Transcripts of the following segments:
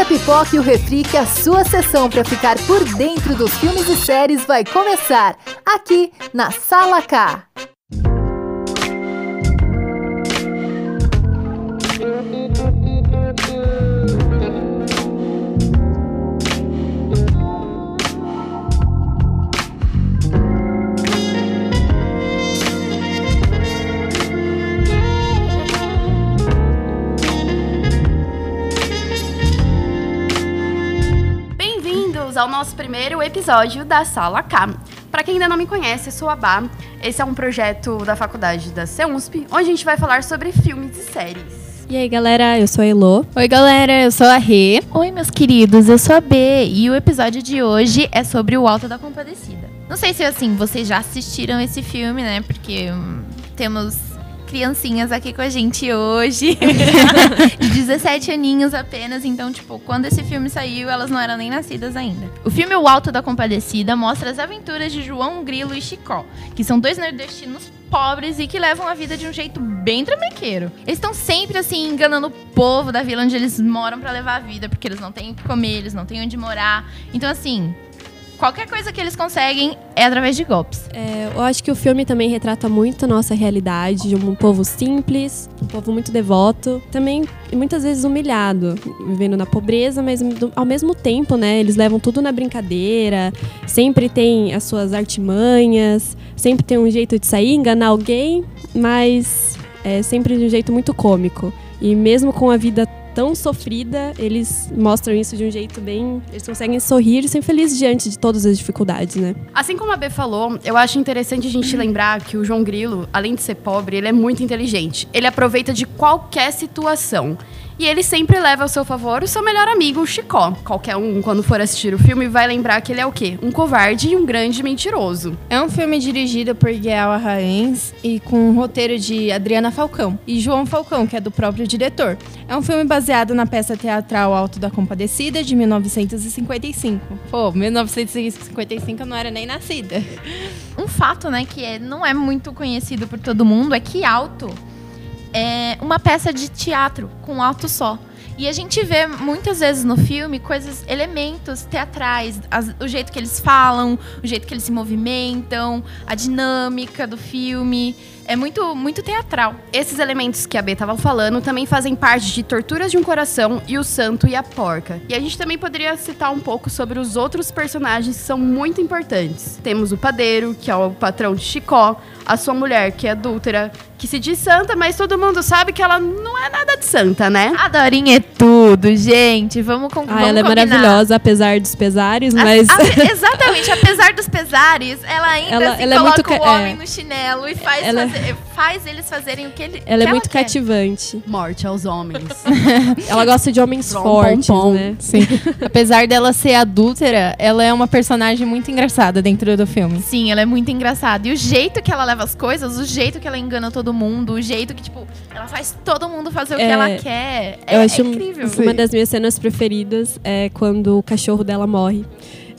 A pipoca e o refri que a sua sessão para ficar por dentro dos filmes e séries vai começar aqui na Sala K. ao nosso primeiro episódio da Sala K. Para quem ainda não me conhece, eu sou a Bá. Esse é um projeto da faculdade da CEUNSP, onde a gente vai falar sobre filmes e séries. E aí, galera, eu sou a Elo. Oi, galera, eu sou a Rê. Oi, meus queridos, eu sou a B. E o episódio de hoje é sobre o Alto da Compadecida. Não sei se, assim, vocês já assistiram esse filme, né? Porque hum, temos criancinhas aqui com a gente hoje. de 17 aninhos apenas. Então, tipo, quando esse filme saiu, elas não eram nem nascidas ainda. O filme O Alto da Compadecida mostra as aventuras de João Grilo e Chicó, que são dois nordestinos pobres e que levam a vida de um jeito bem trambiqueiro. Eles estão sempre assim enganando o povo da vila onde eles moram para levar a vida, porque eles não têm o que comer, eles não têm onde morar. Então assim, qualquer coisa que eles conseguem é através de golpes. É, eu acho que o filme também retrata muito a nossa realidade de um povo simples, um povo muito devoto, também muitas vezes humilhado, vivendo na pobreza, mas ao mesmo tempo, né, eles levam tudo na brincadeira, sempre tem as suas artimanhas, sempre tem um jeito de sair, enganar alguém, mas é sempre de um jeito muito cômico. E mesmo com a vida tão sofrida, eles mostram isso de um jeito bem. Eles conseguem sorrir e ser felizes diante de todas as dificuldades, né? Assim como a B falou, eu acho interessante a gente lembrar que o João Grilo, além de ser pobre, ele é muito inteligente. Ele aproveita de qualquer situação. E ele sempre leva ao seu favor o seu melhor amigo, o Chicó. Qualquer um, quando for assistir o filme, vai lembrar que ele é o quê? Um covarde e um grande mentiroso. É um filme dirigido por Guiel Arraens e com um roteiro de Adriana Falcão e João Falcão, que é do próprio diretor. É um filme baseado na peça teatral Alto da Compadecida, de 1955. Pô, 1955 eu não era nem nascida. Um fato, né, que é, não é muito conhecido por todo mundo é que Alto é uma peça de teatro com alto só. E a gente vê muitas vezes no filme coisas, elementos teatrais, as, o jeito que eles falam, o jeito que eles se movimentam, a dinâmica do filme é muito, muito teatral. Esses elementos que a B estava falando também fazem parte de Torturas de um Coração e O Santo e a Porca. E a gente também poderia citar um pouco sobre os outros personagens que são muito importantes. Temos o padeiro, que é o patrão de Chicó, a sua mulher, que é adúltera, que se diz santa, mas todo mundo sabe que ela não é nada de santa, né? A Dorinha é tudo, gente. Vamos, com, ah, vamos ela é maravilhosa, apesar dos pesares, mas... A, a, exatamente, apesar dos pesares, ela ainda ela, ela é coloca é muito, o homem é, no chinelo e faz ela, fazer faz eles fazerem o que ele Ela que é muito cativante. Morte aos homens. ela gosta de homens Prom, fortes, pom, pom. né? Sim. Apesar dela ser adúltera, ela é uma personagem muito engraçada dentro do filme. Sim, ela é muito engraçada. E o jeito que ela leva as coisas, o jeito que ela engana todo mundo, o jeito que, tipo, ela faz todo mundo fazer o que ela é, quer. É, eu acho é incrível. Uma das minhas cenas preferidas é quando o cachorro dela morre.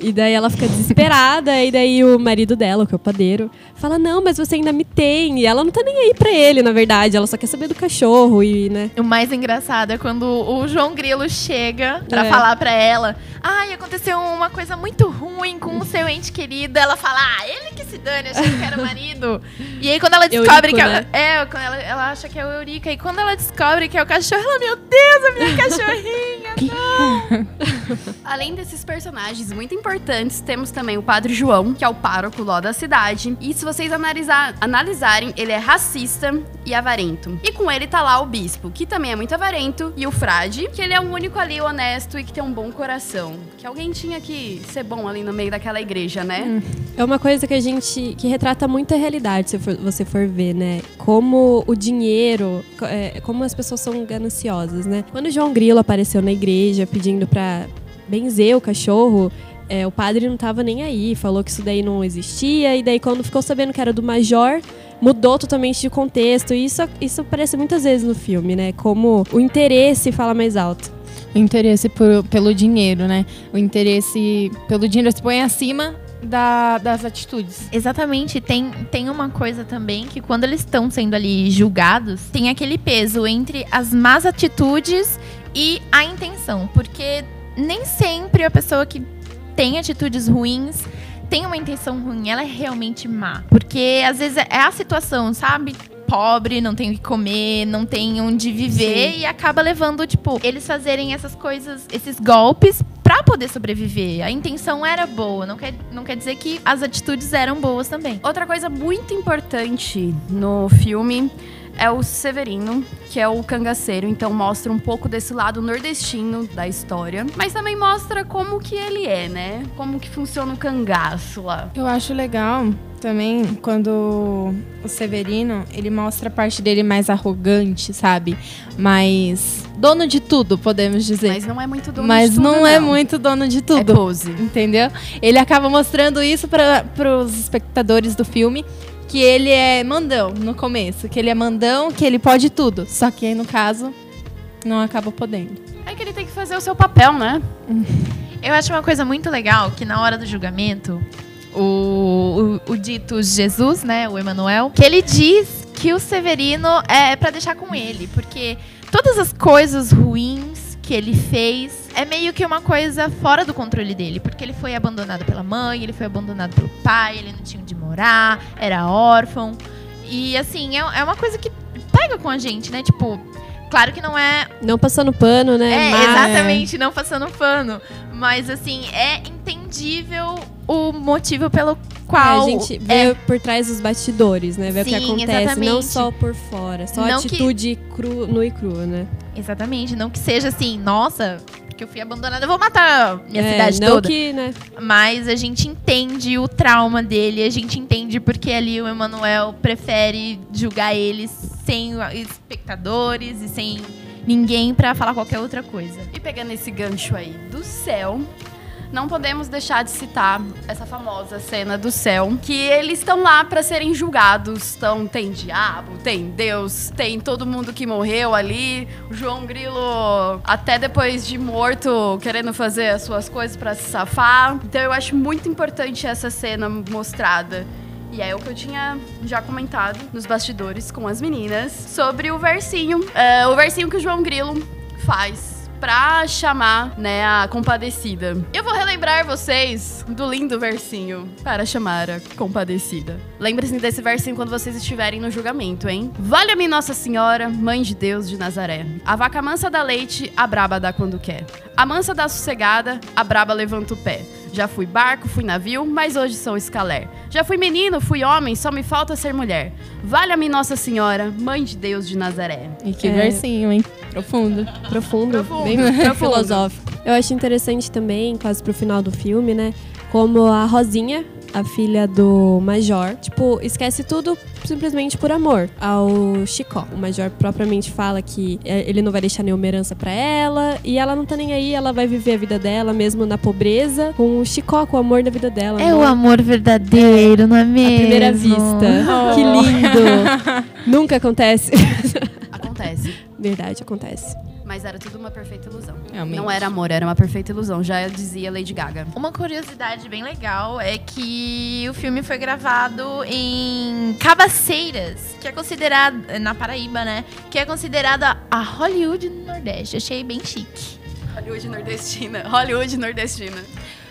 E daí ela fica desesperada, e daí o marido dela, que é o padeiro, fala: Não, mas você ainda me tem. E ela não tá nem aí pra ele, na verdade. Ela só quer saber do cachorro e, né? O mais engraçado é quando o João Grilo chega pra é. falar pra ela: Ai, aconteceu uma coisa muito ruim com o seu ente querido. Ela fala: Ah, ele que se dane, achei que era o marido. e aí quando ela descobre Eurico, que é, né? é, quando ela, ela acha que é o Eurica. E quando ela descobre que é o cachorro, ela: Meu Deus, a minha cachorrinha, não! Além desses personagens muito importantes temos também o Padre João, que é o pároco lá da cidade. E se vocês analisar, analisarem, ele é racista e avarento. E com ele tá lá o bispo, que também é muito avarento, e o frade, que ele é o único ali honesto e que tem um bom coração. Que alguém tinha que ser bom ali no meio daquela igreja, né? Hum. É uma coisa que a gente que retrata muito a realidade, se for, você for ver, né? Como o dinheiro, é, como as pessoas são gananciosas, né? Quando João Grilo apareceu na igreja pedindo para benzer o cachorro, é, o padre não estava nem aí, falou que isso daí não existia, e daí quando ficou sabendo que era do major, mudou totalmente de contexto. E isso, isso aparece muitas vezes no filme, né? Como o interesse fala mais alto. O interesse por, pelo dinheiro, né? O interesse pelo dinheiro se põe acima da, das atitudes. Exatamente. Tem, tem uma coisa também que quando eles estão sendo ali julgados, tem aquele peso entre as más atitudes e a intenção, porque nem sempre a pessoa que tem atitudes ruins tem uma intenção ruim, ela é realmente má. Porque às vezes é a situação, sabe? Pobre, não tem o que comer, não tem onde viver Sim. e acaba levando, tipo, eles fazerem essas coisas, esses golpes pra poder sobreviver. A intenção era boa, não quer, não quer dizer que as atitudes eram boas também. Outra coisa muito importante no filme é o Severino, que é o cangaceiro, então mostra um pouco desse lado nordestino da história, mas também mostra como que ele é, né? Como que funciona o cangaço lá. Eu acho legal também quando o Severino, ele mostra a parte dele mais arrogante, sabe? Mais dono de tudo, podemos dizer. Mas não é muito dono Mas de tudo, não, é muito dono de É tudo. pose. Entendeu? Ele acaba mostrando isso para os espectadores do filme. Que ele é mandão no começo. Que ele é mandão, que ele pode tudo. Só que aí, no caso, não acaba podendo. É que ele tem que fazer o seu papel, né? Eu acho uma coisa muito legal que na hora do julgamento, o, o, o dito Jesus, né, o Emanuel, que ele diz que o Severino é pra deixar com ele, porque todas as coisas ruins que ele fez é meio que uma coisa fora do controle dele, porque ele foi abandonado pela mãe, ele foi abandonado pelo pai, ele não tinha onde morar, era órfão. E assim, é, é uma coisa que pega com a gente, né? Tipo, claro que não é Não passando pano, né? é, exatamente, não passando pano. Mas, assim, é entendível o motivo pelo qual. a gente é, vê por trás dos bastidores, né? Vê o que acontece, não exatamente. só por fora. Só Não que- atitude cru, nua e crua, né? Exatamente, não que seja assim, nossa, porque eu fui abandonada, eu vou matar minha É, cidade não toda. que, né? Mas a gente entende o trauma dele, a gente entende porque ali o Emanuel prefere julgar eles sem espectadores e sem ninguém pra falar qualquer outra coisa. E pegando esse gancho aí do céu, não podemos deixar de citar essa famosa cena do céu, que eles estão lá pra serem julgados. Então tem diabo, tem Deus, tem todo mundo que morreu ali. O João Grilo, até depois de morto, querendo fazer as suas coisas pra se safar. Então eu acho muito importante essa cena mostrada. E é o que eu tinha já comentado nos bastidores com as meninas sobre o versinho. é, o versinho que o João Grilo faz pra chamar, né, a compadecida. Eu vou relembrar vocês do lindo versinho para chamar a compadecida. Lembre-se desse versinho quando vocês estiverem no julgamento, hein? Valha-me Nossa Senhora, Mãe de Deus de Nazaré. A vaca mansa dá leite, a braba dá quando quer. A mansa dá sossegada, a braba levanta o pé. Já fui barco, fui navio, mas hoje sou escalé. Já fui menino, fui homem, só me falta ser mulher. Valha-me Nossa Senhora, Mãe de Deus de Nazaré. E que É. versinho, hein? Profundo. Profundo, Profundo, bem profundo. filosófico. Eu acho interessante também, quase pro final do filme, né? Como a Rosinha, a filha do Major, tipo, esquece tudo simplesmente por amor ao Chicó. O Major propriamente fala que é, ele não vai deixar nenhuma herança pra ela e ela não tá nem aí, ela vai viver a vida dela mesmo na pobreza com o Chicó, com o amor da vida dela. É né? o amor verdadeiro, não é à mesmo? primeira vista. Oh. Que lindo! Nunca acontece. Acontece. Verdade, acontece. Mas era tudo uma perfeita ilusão. Realmente. Não era amor, era uma perfeita ilusão. Já dizia Lady Gaga. Uma curiosidade bem legal é que o filme foi gravado em Cabaceiras, que é considerada, na Paraíba, né? Que é considerada a Hollywood do Nordeste. Achei bem chique. Hollywood nordestina. Hollywood nordestina.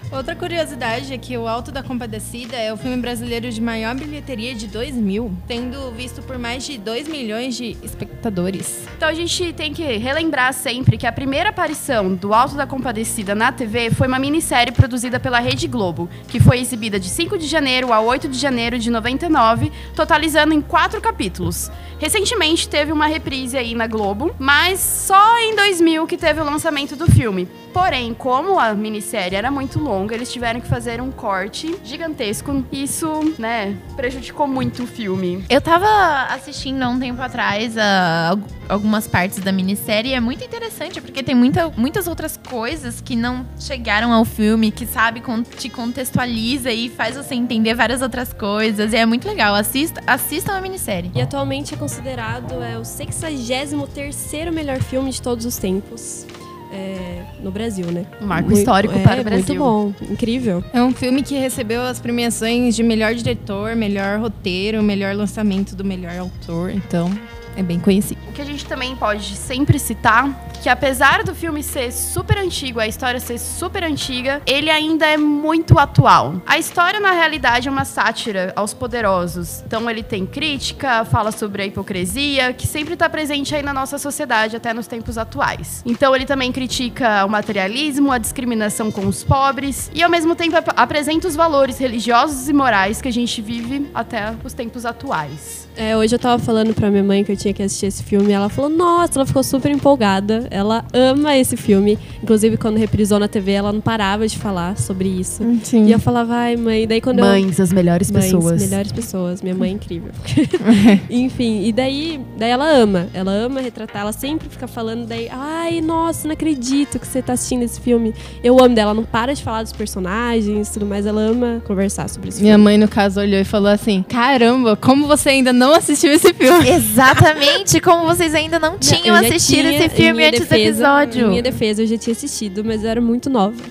Outra curiosidade é que o Alto da Compadecida é o filme brasileiro de maior bilheteria de 2000, tendo visto por mais de 2 milhões de espectadores. Então a gente tem que relembrar sempre que a primeira aparição do Alto da Compadecida na TV foi uma minissérie produzida pela Rede Globo, que foi exibida de 5 de janeiro a 8 de janeiro de 99, totalizando em quatro capítulos. Recentemente teve uma reprise aí na Globo, mas só em 2000 que teve o lançamento do filme. Porém, como a minissérie era muito longa, eles tiveram que fazer um corte gigantesco. Isso, né, prejudicou muito o filme. Eu tava assistindo há um tempo atrás a, algu- algumas partes da minissérie e é muito interessante, porque tem muita, muitas outras coisas que não chegaram ao filme, que sabe, te contextualiza e faz você entender várias outras coisas. E é muito legal. Assista, assistam a minissérie. E atualmente é considerado é, o 63º melhor filme de todos os tempos é, no Brasil, né? Um marco Muito- histórico é, para o Brasil. Muito bom, incrível. É um filme que recebeu as premiações de melhor diretor, melhor roteiro, melhor lançamento do melhor autor, então é bem conhecido. O que a gente também pode sempre citar que apesar do filme ser super antigo, a história ser super antiga, ele ainda é muito atual. A história, na realidade, é uma sátira aos poderosos. Então ele tem crítica, fala sobre a hipocrisia, que sempre está presente aí na nossa sociedade, até nos tempos atuais. Então ele também critica o materialismo, a discriminação com os pobres, e ao mesmo tempo ap apresenta os valores religiosos e morais que a gente vive até os tempos atuais. É, hoje eu tava falando pra minha mãe que eu tinha que assistir esse filme ela falou, nossa, ela ficou super empolgada. Ela ama esse filme. Inclusive, quando reprisou na TV, ela não parava de falar sobre isso. Sim. E eu falava, ai, mãe, daí quando eu. Mães, as melhores Mães, pessoas. melhores pessoas. Minha mãe é incrível. Enfim, e daí, daí ela ama. Ela ama retratar. Ela sempre fica falando daí, ai, nossa, não acredito que você tá assistindo esse filme. Eu amo dela. Ela não para de falar dos personagens e tudo mais. Ela ama conversar sobre esse Minha filme. mãe, no caso, olhou e falou assim: Caramba, como você ainda não assistiu esse filme? Exatamente, como vocês ainda não tinham já assistido tinha, esse filme antes defesa, do episódio. Em minha defesa, eu já tinha assistido, mas eu era muito nova.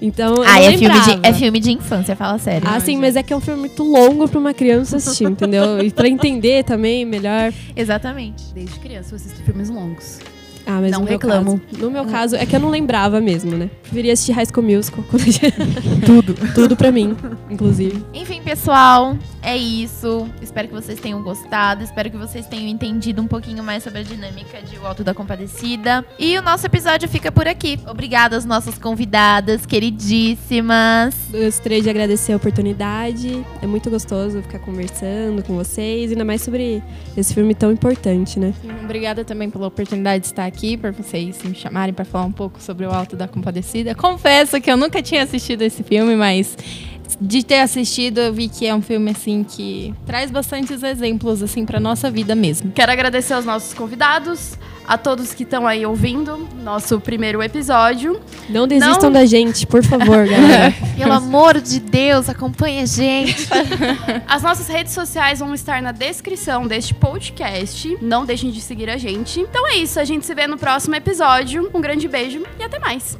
Então, eu Ah, não é filme, de, é filme de infância, fala sério. Ah, sim, mas é que é um filme muito longo pra uma criança assistir, entendeu? E pra entender também, melhor. Exatamente. Desde criança eu assisto filmes longos. Ah, mas Não no meu reclamo. caso- no meu caso, é que eu não lembrava mesmo, né? Preferia assistir High School Musical. Tudo. Tudo pra mim, inclusive. Enfim, pessoal, é isso. Espero que vocês tenham gostado. Espero que vocês tenham entendido um pouquinho mais sobre a dinâmica de O Alto da Compadecida. E o nosso episódio fica por aqui. Obrigada às nossas convidadas, queridíssimas. Gostaria de agradecer a oportunidade. É muito gostoso ficar conversando com vocês, ainda mais sobre esse filme tão importante, né? Obrigada também pela oportunidade de estar aqui, por vocês me chamarem para falar um pouco sobre o Alto da Compadecida. Confesso que eu nunca tinha assistido esse filme, mas de ter assistido, eu vi que é um filme assim que traz bastantes exemplos assim para nossa vida mesmo. Quero agradecer aos nossos convidados, a todos que estão aí ouvindo nosso primeiro episódio. Não desistam Não. da gente, por favor, galera. Pelo amor de Deus, acompanhe a gente. As nossas redes sociais vão estar na descrição deste podcast. Não deixem de seguir a gente. Então é isso, a gente se vê no próximo episódio. Um grande beijo e até mais.